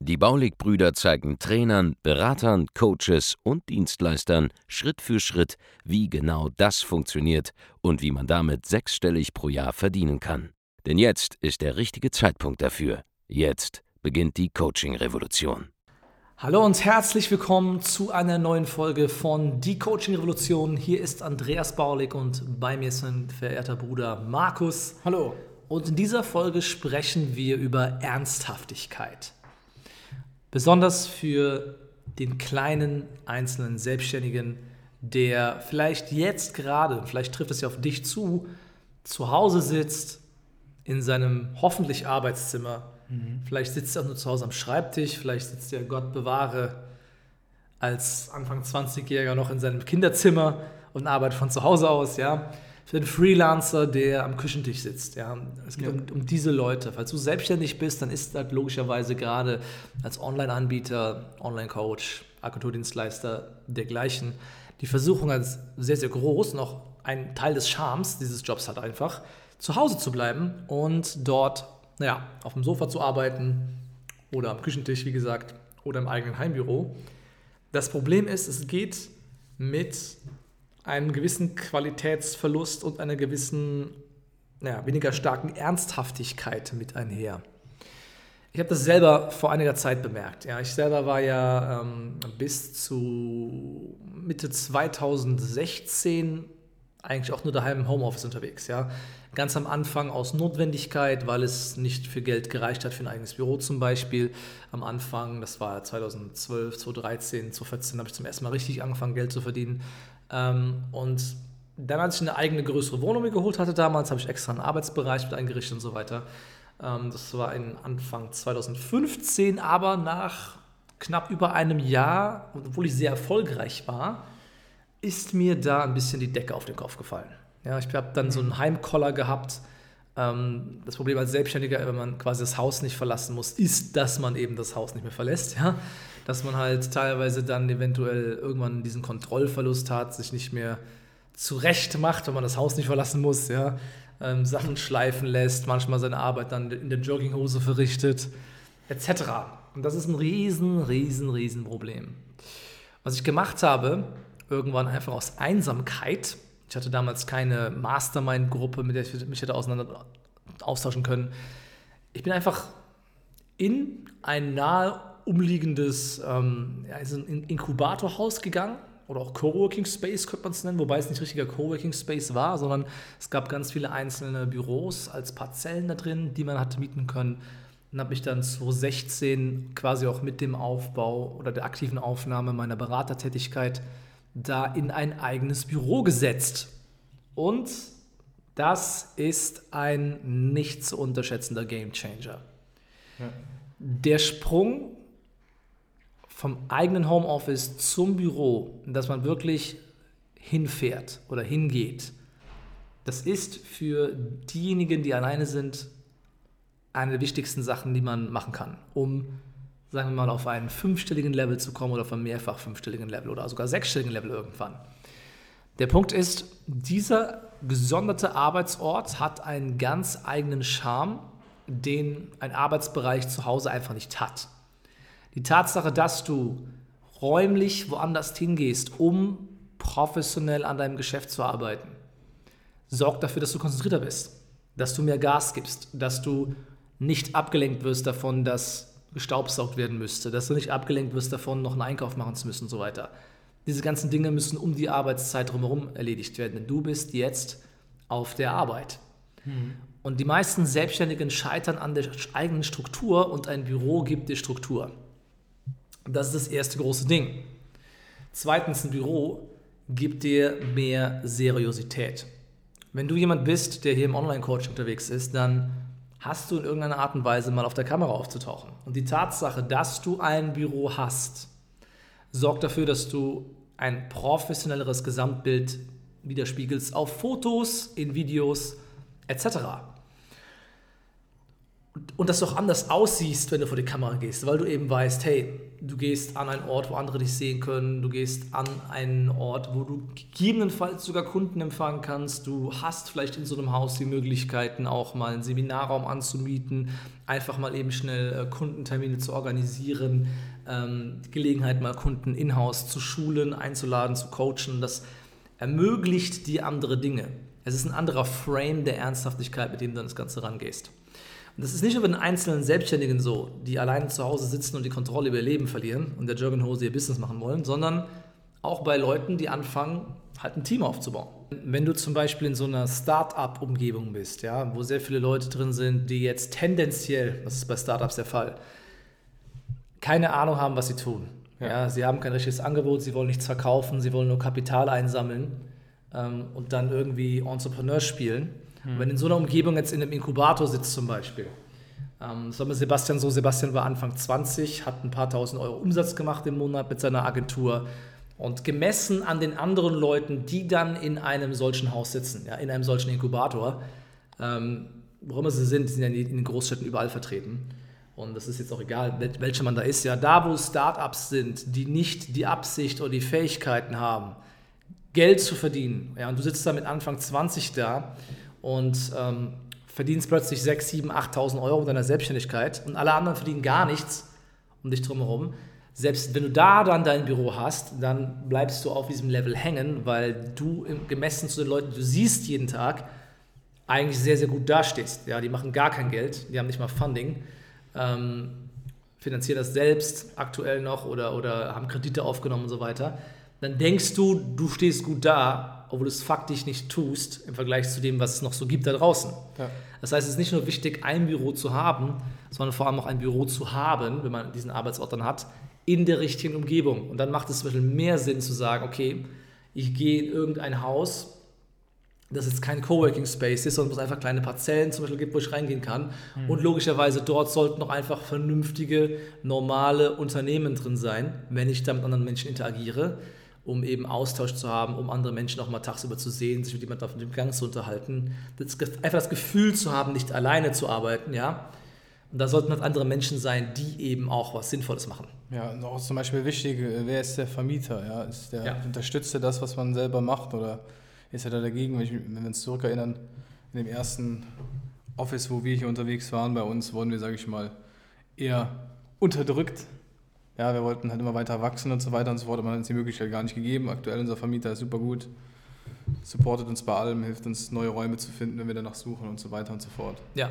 Die Baulig-Brüder zeigen Trainern, Beratern, Coaches und Dienstleistern Schritt für Schritt, wie genau das funktioniert und wie man damit sechsstellig pro Jahr verdienen kann. Denn jetzt ist der richtige Zeitpunkt dafür. Jetzt beginnt die Coaching-Revolution. Hallo und herzlich willkommen zu einer neuen Folge von Die Coaching Revolution. Hier ist Andreas Baulig und bei mir ist mein verehrter Bruder Markus. Hallo. Und in dieser Folge sprechen wir über Ernsthaftigkeit. Besonders für den kleinen einzelnen Selbstständigen, der vielleicht jetzt gerade, vielleicht trifft es ja auf dich zu, zu Hause sitzt, in seinem hoffentlich Arbeitszimmer. Mhm. Vielleicht sitzt er auch nur zu Hause am Schreibtisch, vielleicht sitzt er, Gott bewahre, als Anfang 20-Jähriger noch in seinem Kinderzimmer und arbeitet von zu Hause aus, ja für den Freelancer, der am Küchentisch sitzt. Ja. Es geht ja. um, um, diese Leute. Falls du selbstständig bist, dann ist das logischerweise gerade als Online-Anbieter, Online-Coach, Agenturdienstleister dergleichen die Versuchung als sehr, sehr groß, noch ein Teil des Charmes dieses Jobs hat einfach, zu Hause zu bleiben und dort, naja, auf dem Sofa zu arbeiten oder am Küchentisch, wie gesagt, oder im eigenen Heimbüro. Das Problem ist, es geht mit einen gewissen Qualitätsverlust und einer gewissen, naja, weniger starken Ernsthaftigkeit mit einher. Ich habe das selber vor einiger Zeit bemerkt. Ja, ich selber war ja ähm, bis zu Mitte 2016 eigentlich auch nur daheim im Homeoffice unterwegs. Ja. Ganz am Anfang aus Notwendigkeit, weil es nicht für Geld gereicht hat für ein eigenes Büro zum Beispiel. Am Anfang, das war 2012, 2013, 2014, habe ich zum ersten Mal richtig angefangen, Geld zu verdienen. Ähm, und dann, als ich eine eigene größere Wohnung mir geholt hatte damals, habe ich extra einen Arbeitsbereich mit eingerichtet und so weiter. Ähm, das war in Anfang 2015, aber nach knapp über einem Jahr, obwohl ich sehr erfolgreich war, ist mir da ein bisschen die Decke auf den Kopf gefallen. Ja, ich habe dann so einen Heimkoller gehabt. Ähm, das Problem als Selbstständiger, wenn man quasi das Haus nicht verlassen muss, ist, dass man eben das Haus nicht mehr verlässt. Ja? dass man halt teilweise dann eventuell irgendwann diesen Kontrollverlust hat, sich nicht mehr zurecht macht, wenn man das Haus nicht verlassen muss, ja, ähm, Sachen schleifen lässt, manchmal seine Arbeit dann in der Jogginghose verrichtet, etc. Und das ist ein riesen, riesen, riesen Problem. Was ich gemacht habe, irgendwann einfach aus Einsamkeit, ich hatte damals keine Mastermind-Gruppe, mit der ich mich hätte auseinander austauschen können. Ich bin einfach in ein nahe umliegendes ähm, ein Inkubatorhaus gegangen oder auch Coworking Space könnte man es nennen, wobei es nicht richtiger Coworking Space war, sondern es gab ganz viele einzelne Büros als Parzellen da drin, die man hatte mieten können. Und habe mich dann 2016 quasi auch mit dem Aufbau oder der aktiven Aufnahme meiner Beratertätigkeit da in ein eigenes Büro gesetzt. Und das ist ein nicht zu unterschätzender Gamechanger. Ja. Der Sprung vom eigenen Homeoffice zum Büro, dass man wirklich hinfährt oder hingeht, das ist für diejenigen, die alleine sind, eine der wichtigsten Sachen, die man machen kann, um, sagen wir mal, auf einen fünfstelligen Level zu kommen oder auf einen mehrfach fünfstelligen Level oder sogar sechsstelligen Level irgendwann. Der Punkt ist, dieser gesonderte Arbeitsort hat einen ganz eigenen Charme, den ein Arbeitsbereich zu Hause einfach nicht hat. Die Tatsache, dass du räumlich woanders hingehst, um professionell an deinem Geschäft zu arbeiten, sorgt dafür, dass du konzentrierter bist, dass du mehr Gas gibst, dass du nicht abgelenkt wirst davon, dass gestaubsaugt werden müsste, dass du nicht abgelenkt wirst davon, noch einen Einkauf machen zu müssen und so weiter. Diese ganzen Dinge müssen um die Arbeitszeit drumherum erledigt werden, denn du bist jetzt auf der Arbeit. Mhm. Und die meisten Selbstständigen scheitern an der eigenen Struktur und ein Büro gibt dir Struktur. Das ist das erste große Ding. Zweitens, ein Büro gibt dir mehr Seriosität. Wenn du jemand bist, der hier im Online-Coaching unterwegs ist, dann hast du in irgendeiner Art und Weise mal auf der Kamera aufzutauchen. Und die Tatsache, dass du ein Büro hast, sorgt dafür, dass du ein professionelleres Gesamtbild widerspiegelst auf Fotos, in Videos etc. Und, dass du auch anders aussiehst, wenn du vor die Kamera gehst, weil du eben weißt, hey, du gehst an einen Ort, wo andere dich sehen können, du gehst an einen Ort, wo du gegebenenfalls sogar Kunden empfangen kannst, du hast vielleicht in so einem Haus die Möglichkeiten, auch mal einen Seminarraum anzumieten, einfach mal eben schnell äh, Kundentermine zu organisieren, ähm, Gelegenheit mal Kunden in-house zu schulen, einzuladen, zu coachen, das ermöglicht dir andere Dinge. Es ist ein anderer Frame der Ernsthaftigkeit, mit dem du an das Ganze rangehst. Und das ist nicht nur bei den einzelnen Selbstständigen so, die alleine zu Hause sitzen und die Kontrolle über ihr Leben verlieren und der Joggenhose ihr Business machen wollen, sondern auch bei Leuten, die anfangen, halt ein Team aufzubauen. Wenn du zum Beispiel in so einer Start-up-Umgebung bist, ja, wo sehr viele Leute drin sind, die jetzt tendenziell, das ist bei Startups der Fall, keine Ahnung haben, was sie tun. Ja. ja. sie haben kein richtiges Angebot, sie wollen nichts verkaufen, sie wollen nur Kapital einsammeln ähm, und dann irgendwie Entrepreneur spielen hm. Wenn in so einer Umgebung jetzt in einem Inkubator sitzt zum Beispiel, ähm, sagen wir Sebastian so, Sebastian war Anfang 20, hat ein paar tausend Euro Umsatz gemacht im Monat mit seiner Agentur und gemessen an den anderen Leuten, die dann in einem solchen Haus sitzen, ja, in einem solchen Inkubator, ähm, wo immer sie sind, sind ja in den Großstädten überall vertreten. Und das ist jetzt auch egal, welcher man da ist. Ja, da wo Startups sind, die nicht die Absicht oder die Fähigkeiten haben, Geld zu verdienen. Ja, und du sitzt da mit Anfang 20 da und ähm, verdienst plötzlich 6, 7, 8.000 Euro in deiner Selbstständigkeit und alle anderen verdienen gar nichts um dich drumherum. Selbst wenn du da dann dein Büro hast, dann bleibst du auf diesem Level hängen, weil du gemessen zu den Leuten, die du siehst jeden Tag, eigentlich sehr, sehr gut dastehst. Ja, die machen gar kein Geld, die haben nicht mal Funding, ähm, finanzieren das selbst aktuell noch oder, oder haben Kredite aufgenommen und so weiter. Dann denkst du, du stehst gut da, obwohl du es faktisch nicht tust im Vergleich zu dem, was es noch so gibt da draußen. Ja. Das heißt, es ist nicht nur wichtig, ein Büro zu haben, sondern vor allem auch ein Büro zu haben, wenn man diesen Arbeitsort dann hat, in der richtigen Umgebung. Und dann macht es zum Beispiel mehr Sinn zu sagen, okay, ich gehe in irgendein Haus, das jetzt kein Coworking Space ist, sondern wo es einfach kleine Parzellen zum Beispiel gibt, wo ich reingehen kann. Mhm. Und logischerweise dort sollten auch einfach vernünftige, normale Unternehmen drin sein, wenn ich da mit anderen Menschen interagiere um eben Austausch zu haben, um andere Menschen auch mal tagsüber zu sehen, sich mit jemandem auf dem Gang zu unterhalten. Das, einfach das Gefühl zu haben, nicht alleine zu arbeiten, ja. Und da sollten halt andere Menschen sein, die eben auch was Sinnvolles machen. Ja, und auch zum Beispiel wichtig, wer ist der Vermieter? Ja? Ist der, ja. Unterstützt er das, was man selber macht oder ist er da dagegen? Wenn wir uns zurückerinnern, in dem ersten Office, wo wir hier unterwegs waren, bei uns wurden wir, sage ich mal, eher unterdrückt ja, wir wollten halt immer weiter wachsen und so weiter und so fort, aber man hat uns die Möglichkeit gar nicht gegeben. Aktuell unser Vermieter ist super gut, supportet uns bei allem, hilft uns neue Räume zu finden, wenn wir danach suchen und so weiter und so fort. Ja,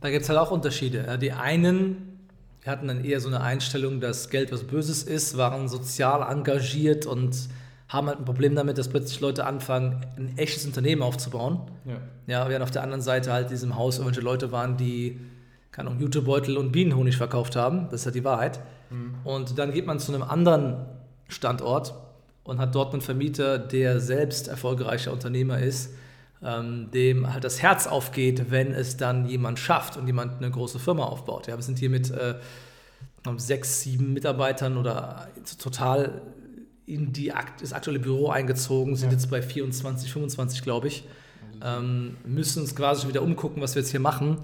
da gibt es halt auch Unterschiede. Die einen hatten dann eher so eine Einstellung, dass Geld was Böses ist, waren sozial engagiert und haben halt ein Problem damit, dass plötzlich Leute anfangen, ein echtes Unternehmen aufzubauen. Ja. ja während auf der anderen Seite halt in diesem Haus irgendwelche Leute waren, die, keine Ahnung, Jutebeutel und Bienenhonig verkauft haben. Das ist halt die Wahrheit. Mhm. Und dann geht man zu einem anderen Standort und hat dort einen Vermieter, der selbst erfolgreicher Unternehmer ist, ähm, dem halt das Herz aufgeht, wenn es dann jemand schafft und jemand eine große Firma aufbaut. Ja, wir sind hier mit äh, sechs, sieben Mitarbeitern oder total in die, das aktuelle Büro eingezogen, sind ja. jetzt bei 24, 25, glaube ich. Ähm, müssen uns quasi schon wieder umgucken, was wir jetzt hier machen.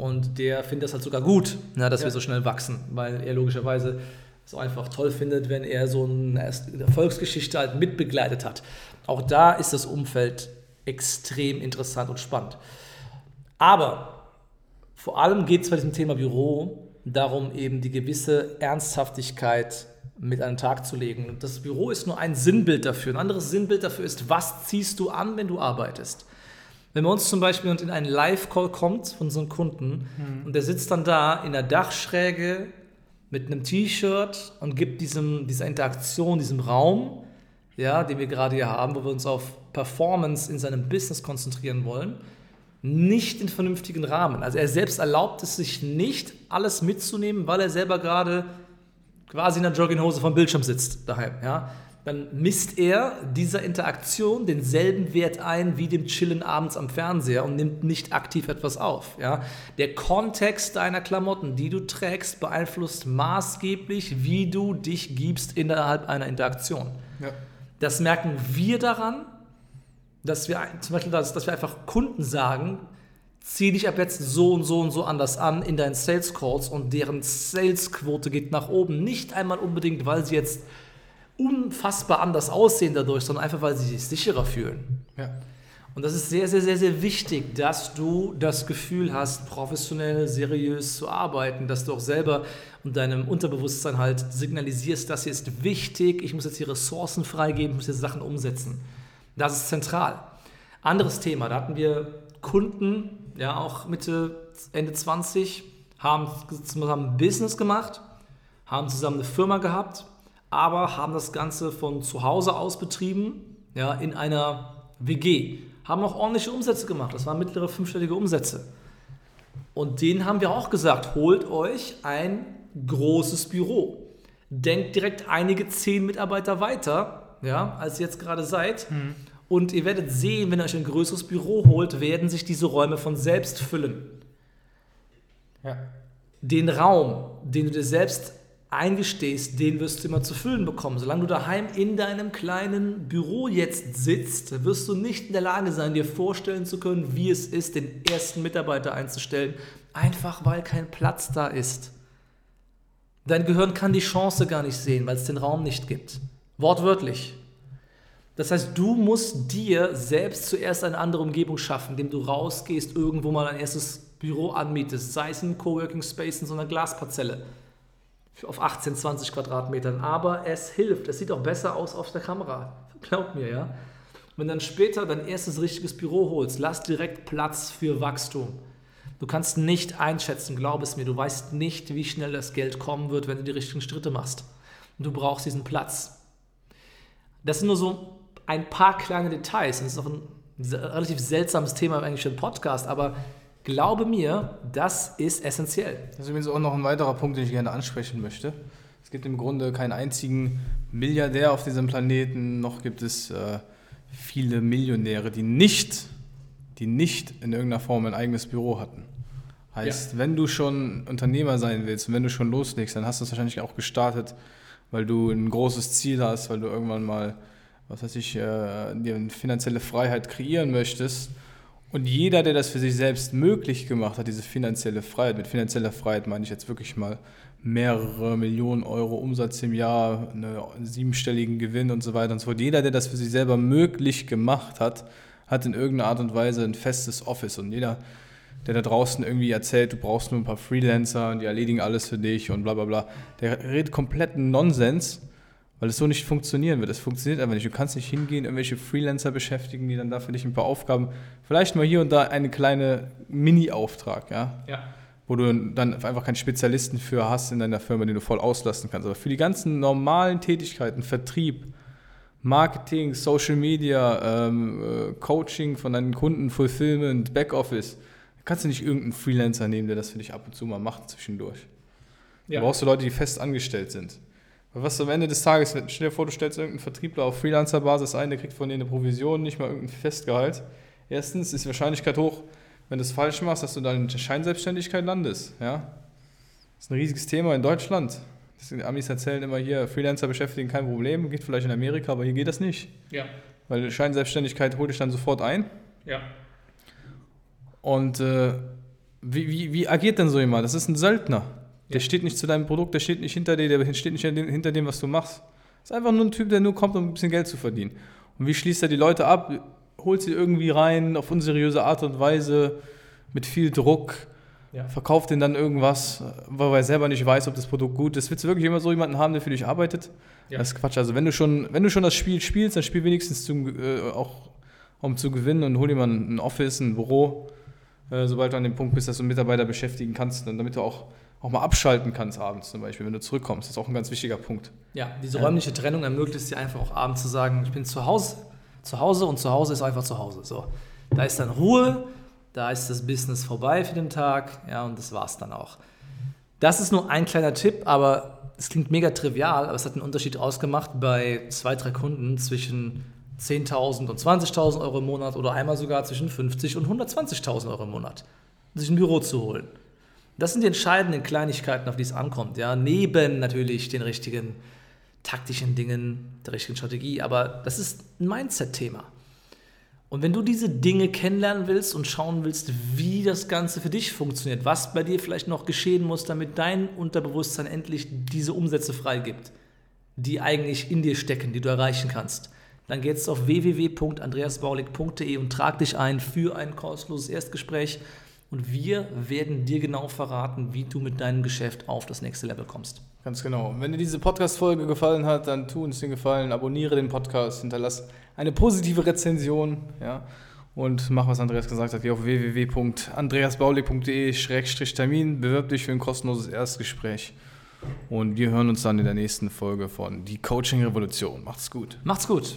Und der findet das halt sogar gut, na, ne, dass ja. wir so schnell wachsen, weil er logischerweise es einfach toll findet, wenn er so eine Erfolgsgeschichte halt mitbegleitet hat. Auch da ist das Umfeld extrem interessant und spannend. Aber vor allem geht es bei diesem Thema Büro darum, eben die gewisse Ernsthaftigkeit mit an den Tag zu legen. Das Büro ist nur ein Sinnbild dafür. Ein anderes Sinnbild dafür ist, was ziehst du an, wenn du arbeitest? Wenn bei uns zum Beispiel in einen Live-Call kommt von so einem Kunden mhm. und der sitzt dann da in der Dachschräge mit einem T-Shirt und gibt diesem, dieser Interaktion, diesem Raum, ja, den wir gerade hier haben, wo wir uns auf Performance in seinem Business konzentrieren wollen, nicht in vernünftigen Rahmen. Also er selbst erlaubt es sich nicht, alles mitzunehmen, weil er selber gerade quasi in der Jogginghose vom Bildschirm sitzt daheim. Ja? Dann misst er dieser Interaktion denselben Wert ein wie dem Chillen abends am Fernseher und nimmt nicht aktiv etwas auf. Ja? Der Kontext deiner Klamotten, die du trägst, beeinflusst maßgeblich, wie du dich gibst innerhalb einer Interaktion. Ja. Das merken wir daran, dass wir zum Beispiel, dass, dass wir einfach Kunden sagen, zieh dich ab jetzt so und so und so anders an in deinen Sales Calls und deren Salesquote geht nach oben. Nicht einmal unbedingt, weil sie jetzt unfassbar anders aussehen dadurch, sondern einfach, weil sie sich sicherer fühlen. Ja. Und das ist sehr, sehr, sehr, sehr wichtig, dass du das Gefühl hast, professionell, seriös zu arbeiten, dass du auch selber und deinem Unterbewusstsein halt signalisierst, das hier ist wichtig, ich muss jetzt hier Ressourcen freigeben, ich muss jetzt Sachen umsetzen. Das ist zentral. Anderes Thema, da hatten wir Kunden, ja auch Mitte, Ende 20, haben zusammen Business gemacht, haben zusammen eine Firma gehabt, aber haben das Ganze von zu Hause aus betrieben, ja, in einer WG. Haben auch ordentliche Umsätze gemacht, das waren mittlere fünfstellige Umsätze. Und denen haben wir auch gesagt, holt euch ein großes Büro. Denkt direkt einige zehn Mitarbeiter weiter, ja, als ihr jetzt gerade seid. Mhm. Und ihr werdet sehen, wenn ihr euch ein größeres Büro holt, werden sich diese Räume von selbst füllen. Ja. Den Raum, den du dir selbst eingestehst, den wirst du immer zu füllen bekommen. Solange du daheim in deinem kleinen Büro jetzt sitzt, wirst du nicht in der Lage sein, dir vorstellen zu können, wie es ist, den ersten Mitarbeiter einzustellen, einfach weil kein Platz da ist. Dein Gehirn kann die Chance gar nicht sehen, weil es den Raum nicht gibt. Wortwörtlich. Das heißt, du musst dir selbst zuerst eine andere Umgebung schaffen, indem du rausgehst, irgendwo mal ein erstes Büro anmietest, sei es ein Coworking Space in so einer Glasparzelle auf 18, 20 Quadratmetern. Aber es hilft. Es sieht auch besser aus auf der Kamera. Glaub mir, ja. Wenn dann später dein erstes richtiges Büro holst, lass direkt Platz für Wachstum. Du kannst nicht einschätzen, glaub es mir, du weißt nicht, wie schnell das Geld kommen wird, wenn du die richtigen Schritte machst. Und du brauchst diesen Platz. Das sind nur so ein paar kleine Details. Das ist auch ein relativ seltsames Thema für einen Podcast, aber glaube mir, das ist essentiell. Das ist übrigens auch noch ein weiterer Punkt, den ich gerne ansprechen möchte. Es gibt im Grunde keinen einzigen Milliardär auf diesem Planeten, noch gibt es äh, viele Millionäre, die nicht, die nicht in irgendeiner Form ein eigenes Büro hatten. Heißt, ja. wenn du schon Unternehmer sein willst und wenn du schon loslegst, dann hast du es wahrscheinlich auch gestartet, weil du ein großes Ziel hast, weil du irgendwann mal was weiß ich, äh, dir eine finanzielle Freiheit kreieren möchtest. Und jeder, der das für sich selbst möglich gemacht hat, diese finanzielle Freiheit, mit finanzieller Freiheit meine ich jetzt wirklich mal mehrere Millionen Euro Umsatz im Jahr, einen siebenstelligen Gewinn und so weiter und so fort. Jeder, der das für sich selber möglich gemacht hat, hat in irgendeiner Art und Weise ein festes Office. Und jeder, der da draußen irgendwie erzählt, du brauchst nur ein paar Freelancer und die erledigen alles für dich und bla bla bla, der redet kompletten Nonsens weil es so nicht funktionieren wird. Es funktioniert einfach nicht. Du kannst nicht hingehen, irgendwelche Freelancer beschäftigen, die dann da für dich ein paar Aufgaben, vielleicht mal hier und da eine kleine Mini-Auftrag, ja? ja. Wo du dann einfach keinen Spezialisten für hast in deiner Firma, den du voll auslassen kannst. Aber für die ganzen normalen Tätigkeiten, Vertrieb, Marketing, Social Media, ähm, äh, Coaching von deinen Kunden, Fulfillment, Backoffice, kannst du nicht irgendeinen Freelancer nehmen, der das für dich ab und zu mal macht zwischendurch. Ja. Du brauchst du Leute, die fest angestellt sind. Was am Ende des Tages, stell dir vor, du stellst irgendeinen Vertriebler auf Freelancer-Basis ein, der kriegt von denen eine Provision, nicht mal irgendein Festgehalt. Erstens ist die Wahrscheinlichkeit hoch, wenn du es falsch machst, dass du dann in der Scheinselbstständigkeit landest. Ja? Das ist ein riesiges Thema in Deutschland. Die Amis erzählen immer hier, Freelancer beschäftigen kein Problem, geht vielleicht in Amerika, aber hier geht das nicht. Ja. Weil Scheinselbstständigkeit holt dich dann sofort ein. Ja. Und äh, wie, wie, wie agiert denn so jemand? Das ist ein Söldner. Der steht nicht zu deinem Produkt, der steht nicht hinter dir, der steht nicht hinter dem, was du machst. Das ist einfach nur ein Typ, der nur kommt, um ein bisschen Geld zu verdienen. Und wie schließt er die Leute ab? Holt sie irgendwie rein auf unseriöse Art und Weise, mit viel Druck, ja. verkauft ihnen dann irgendwas, weil er selber nicht weiß, ob das Produkt gut ist. Willst du wirklich immer so jemanden haben, der für dich arbeitet? Ja. Das ist Quatsch. Also wenn du schon, wenn du schon das Spiel spielst, dann spiel wenigstens zum, äh, auch um zu gewinnen und hol dir mal ein Office, ein Büro, äh, sobald du an dem Punkt bist, dass du Mitarbeiter beschäftigen kannst, dann, damit du auch auch mal abschalten kannst abends zum Beispiel, wenn du zurückkommst. Das ist auch ein ganz wichtiger Punkt. Ja, diese ja. räumliche Trennung ermöglicht es dir einfach auch abends zu sagen, ich bin zu Hause, zu Hause und zu Hause ist einfach zu Hause. So, da ist dann Ruhe, da ist das Business vorbei für den Tag, ja, und das war's dann auch. Das ist nur ein kleiner Tipp, aber es klingt mega trivial, aber es hat einen Unterschied ausgemacht bei zwei, drei Kunden zwischen 10.000 und 20.000 Euro im Monat oder einmal sogar zwischen 50 und 120.000 Euro im Monat, sich ein Büro zu holen. Das sind die entscheidenden Kleinigkeiten, auf die es ankommt. Ja? Neben natürlich den richtigen taktischen Dingen, der richtigen Strategie. Aber das ist ein Mindset-Thema. Und wenn du diese Dinge kennenlernen willst und schauen willst, wie das Ganze für dich funktioniert, was bei dir vielleicht noch geschehen muss, damit dein Unterbewusstsein endlich diese Umsätze freigibt, die eigentlich in dir stecken, die du erreichen kannst, dann geh jetzt auf www.andreasbaulig.de und trag dich ein für ein kostenloses Erstgespräch und wir werden dir genau verraten, wie du mit deinem Geschäft auf das nächste Level kommst. Ganz genau. Wenn dir diese Podcast-Folge gefallen hat, dann tu uns den Gefallen, abonniere den Podcast, hinterlass eine positive Rezension, ja, und mach, was Andreas gesagt hat. Geh auf www.andreasbaulig.de-termin, bewirb dich für ein kostenloses Erstgespräch. Und wir hören uns dann in der nächsten Folge von Die Coaching Revolution. Macht's gut. Macht's gut.